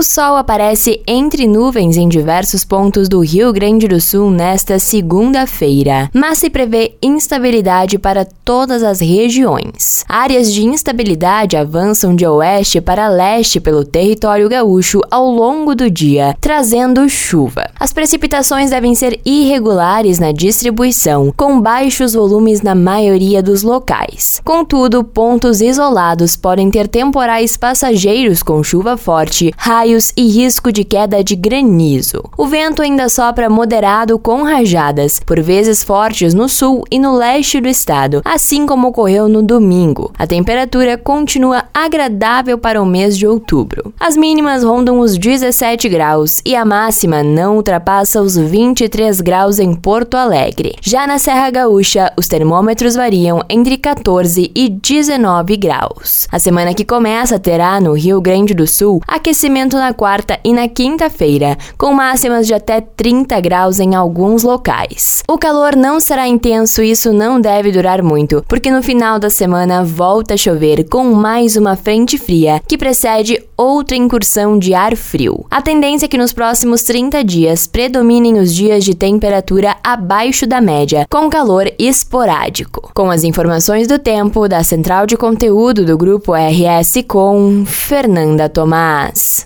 O sol aparece entre nuvens em diversos pontos do Rio Grande do Sul nesta segunda-feira, mas se prevê instabilidade para todas as regiões. Áreas de instabilidade avançam de oeste para leste pelo território gaúcho ao longo do dia, trazendo chuva. As precipitações devem ser irregulares na distribuição, com baixos volumes na maioria dos locais. Contudo, pontos isolados podem ter temporais passageiros com chuva forte, raios e risco de queda de granizo. O vento ainda sopra moderado com rajadas, por vezes fortes no sul e no leste do estado, assim como ocorreu no domingo. A temperatura continua agradável para o mês de outubro. As mínimas rondam os 17 graus e a máxima não ultrapassa os 23 graus em Porto Alegre. Já na Serra Gaúcha, os termômetros variam entre 14 e 19 graus. A semana que começa terá no Rio Grande do Sul aquecimento na quarta e na quinta-feira, com máximas de até 30 graus em alguns locais. O calor não será intenso e isso não deve durar muito, porque no final da semana volta a chover com mais uma frente fria que precede outra incursão de ar frio. A tendência é que nos próximos 30 dias predominem os dias de temperatura abaixo da média, com calor esporádico. Com as informações do tempo da central de conteúdo do grupo RS com Fernanda Tomás.